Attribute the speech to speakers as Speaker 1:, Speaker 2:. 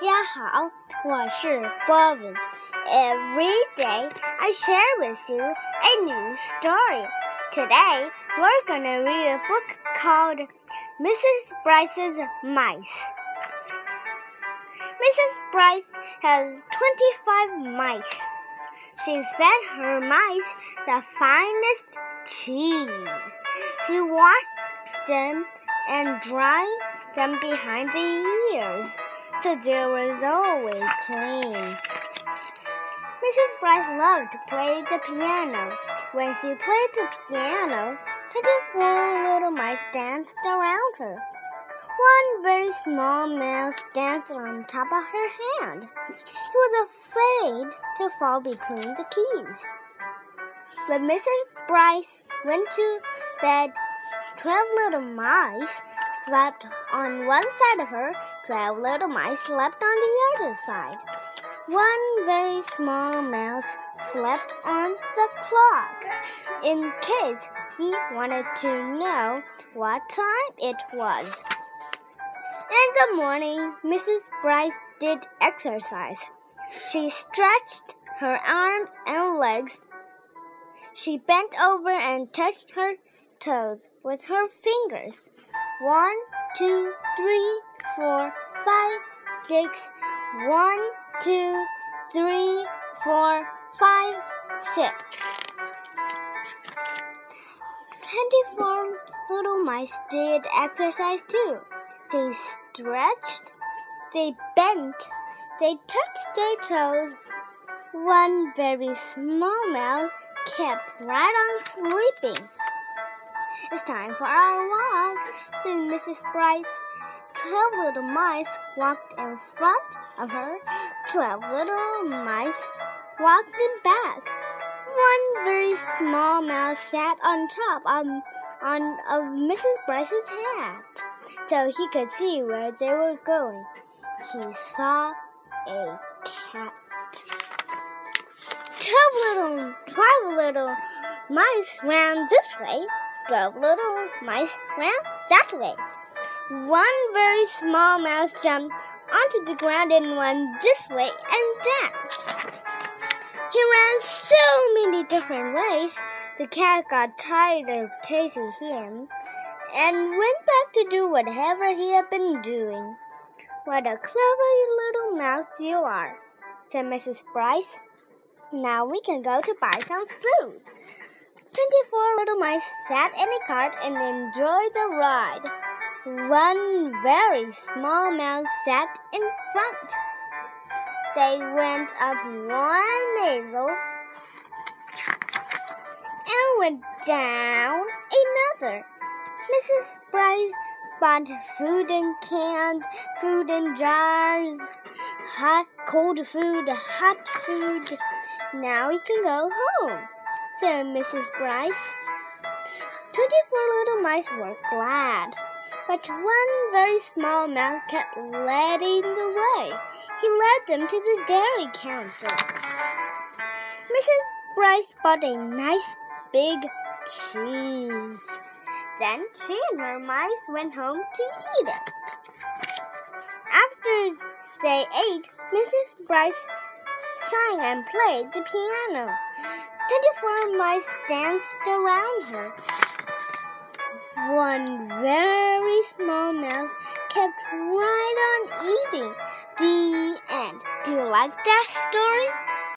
Speaker 1: 家好，我是波文。Every day I share with you a new story. Today we're gonna read a book called Mrs. Brice's Mice. Mrs. Brice has 25 mice. She fed her mice the finest cheese. She washed them and dried them behind the ears so there was always clean. Mrs. Brice loved to play the piano. When she played the piano, twenty-four little mice danced around her. One very small mouse danced on top of her hand. He was afraid to fall between the keys. When Mrs. Brice went to bed, twelve little mice slept on one side of her, twelve little mice slept on the other side. One very small mouse slept on the clock in case he wanted to know what time it was. In the morning, Mrs. Brice did exercise. She stretched her arms and legs. She bent over and touched her toes with her fingers. One, two, three, four, five, six. One, two, three, four, five, six. Twenty-four little mice did exercise too. They stretched, they bent, they touched their toes. One very small mouse kept right on sleeping. It's time for our walk, said Mrs. Brice. Twelve little mice walked in front of her. Twelve little mice walked in back. One very small mouse sat on top of, on, of Mrs. Brice's hat, so he could see where they were going. He saw a cat. Twelve little, twelve little mice ran this way twelve little mice ran that way. One very small mouse jumped onto the ground and ran this way and that. He ran so many different ways, the cat got tired of chasing him and went back to do whatever he had been doing. What a clever little mouse you are, said Mrs. Brice. Now we can go to buy some food. Twenty-four little mice sat in a cart and enjoyed the ride. One very small mouse sat in front. They went up one mazel and went down another. Mrs. Brice bought food in cans, food in jars, hot, cold food, hot food. Now we can go home said Mrs. Brice. Twenty-four little mice were glad, but one very small mouse kept leading the way. He led them to the dairy counter. Mrs. Brice bought a nice big cheese. Then she and her mice went home to eat it. After they ate, Mrs. Brice sang and played the piano. Twenty-four mice danced around her. One very small mouse kept right on eating. The end. Do you like that story?